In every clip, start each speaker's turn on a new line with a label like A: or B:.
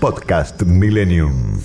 A: Podcast Millennium.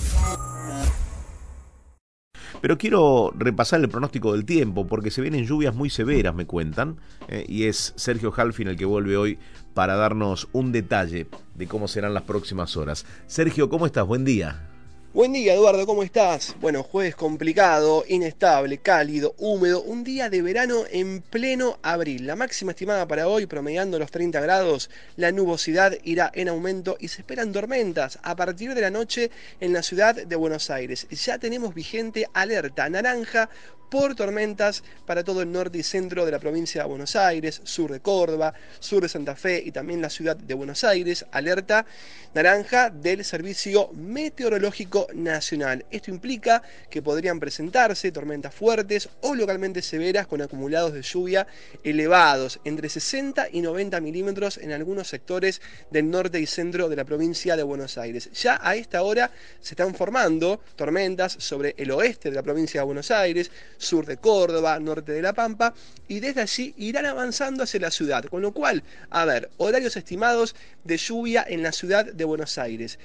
B: Pero quiero repasar el pronóstico del tiempo, porque se vienen lluvias muy severas, me cuentan, eh, y es Sergio Halfin el que vuelve hoy para darnos un detalle de cómo serán las próximas horas. Sergio, ¿cómo estás? Buen día.
C: Buen día Eduardo, ¿cómo estás? Bueno, jueves complicado, inestable, cálido, húmedo, un día de verano en pleno abril. La máxima estimada para hoy, promediando los 30 grados, la nubosidad irá en aumento y se esperan tormentas a partir de la noche en la ciudad de Buenos Aires. Ya tenemos vigente alerta naranja por tormentas para todo el norte y centro de la provincia de Buenos Aires, sur de Córdoba, sur de Santa Fe y también la ciudad de Buenos Aires. Alerta naranja del Servicio Meteorológico Nacional. Esto implica que podrían presentarse tormentas fuertes o localmente severas con acumulados de lluvia elevados, entre 60 y 90 milímetros en algunos sectores del norte y centro de la provincia de Buenos Aires. Ya a esta hora se están formando tormentas sobre el oeste de la provincia de Buenos Aires, sur de Córdoba, norte de La Pampa, y desde allí irán avanzando hacia la ciudad. Con lo cual, a ver, horarios estimados de lluvia en la ciudad de Buenos Aires.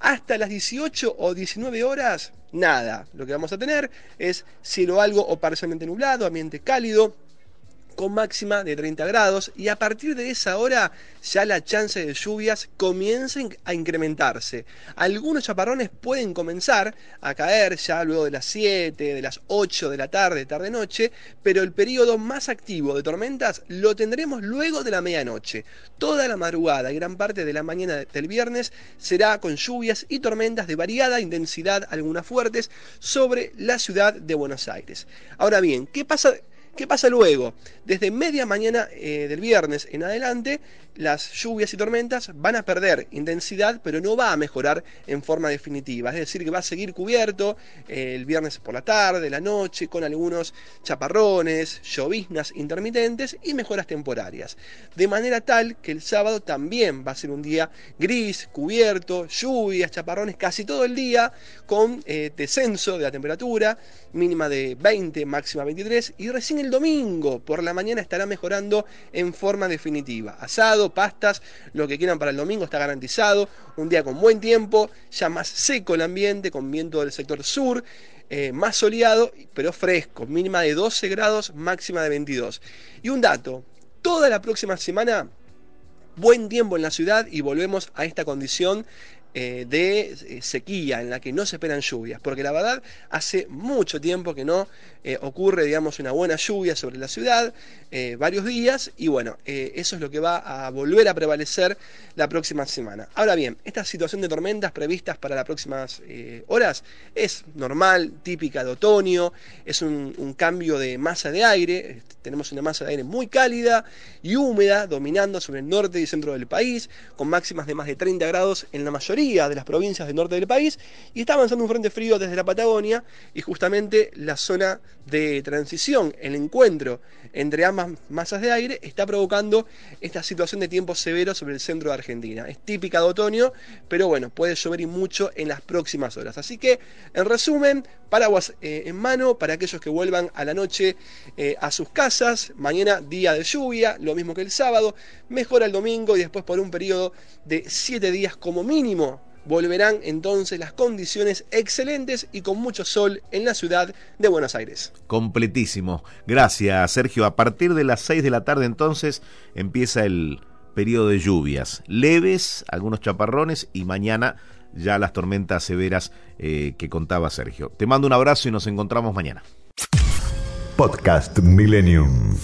C: Hasta las 18 o 19 horas, nada. Lo que vamos a tener es cielo algo o parcialmente nublado, ambiente cálido, con máxima de 30 grados y a partir de esa hora ya la chance de lluvias comienza a incrementarse. Algunos chaparrones pueden comenzar a caer ya luego de las 7, de las 8 de la tarde, tarde-noche, pero el periodo más activo de tormentas lo tendremos luego de la medianoche. Toda la madrugada y gran parte de la mañana del viernes será con lluvias y tormentas de variada intensidad, algunas fuertes, sobre la ciudad de Buenos Aires. Ahora bien, ¿qué pasa? ¿Qué pasa luego? Desde media mañana eh, del viernes en adelante, las lluvias y tormentas van a perder intensidad, pero no va a mejorar en forma definitiva. Es decir, que va a seguir cubierto eh, el viernes por la tarde, la noche, con algunos chaparrones, lloviznas intermitentes y mejoras temporarias. De manera tal que el sábado también va a ser un día gris, cubierto, lluvias, chaparrones casi todo el día, con eh, descenso de la temperatura, mínima de 20, máxima 23, y recién el domingo por la mañana estará mejorando en forma definitiva. Asado, pastas, lo que quieran para el domingo está garantizado. Un día con buen tiempo, ya más seco el ambiente, con viento del sector sur. Eh, más soleado, pero fresco, mínima de 12 grados, máxima de 22. Y un dato, toda la próxima semana buen tiempo en la ciudad y volvemos a esta condición eh, de eh, sequía en la que no se esperan lluvias, porque la verdad hace mucho tiempo que no eh, ocurre, digamos, una buena lluvia sobre la ciudad, varios días, y bueno, eso es lo que va a volver a prevalecer la próxima semana. Ahora bien, esta situación de tormentas previstas para las próximas horas es normal, típica de otoño, es un cambio de masa de aire, tenemos una masa de aire muy cálida y húmeda dominando sobre el norte y centro del país, con máximas de más de 30 grados en la de las provincias del norte del país y está avanzando un frente frío desde la Patagonia y justamente la zona de transición, el encuentro entre ambas masas de aire está provocando esta situación de tiempo severo sobre el centro de Argentina. Es típica de otoño, pero bueno, puede llover y mucho en las próximas horas. Así que, en resumen, paraguas eh, en mano para aquellos que vuelvan a la noche eh, a sus casas. Mañana día de lluvia, lo mismo que el sábado. Mejora el domingo y después por un periodo de 7 días como mínimo volverán entonces las condiciones excelentes y con mucho sol en la ciudad de Buenos Aires.
B: Completísimo. Gracias, Sergio. A partir de las 6 de la tarde entonces empieza el periodo de lluvias. Leves, algunos chaparrones y mañana ya las tormentas severas eh, que contaba Sergio. Te mando un abrazo y nos encontramos mañana.
A: Podcast Millennium.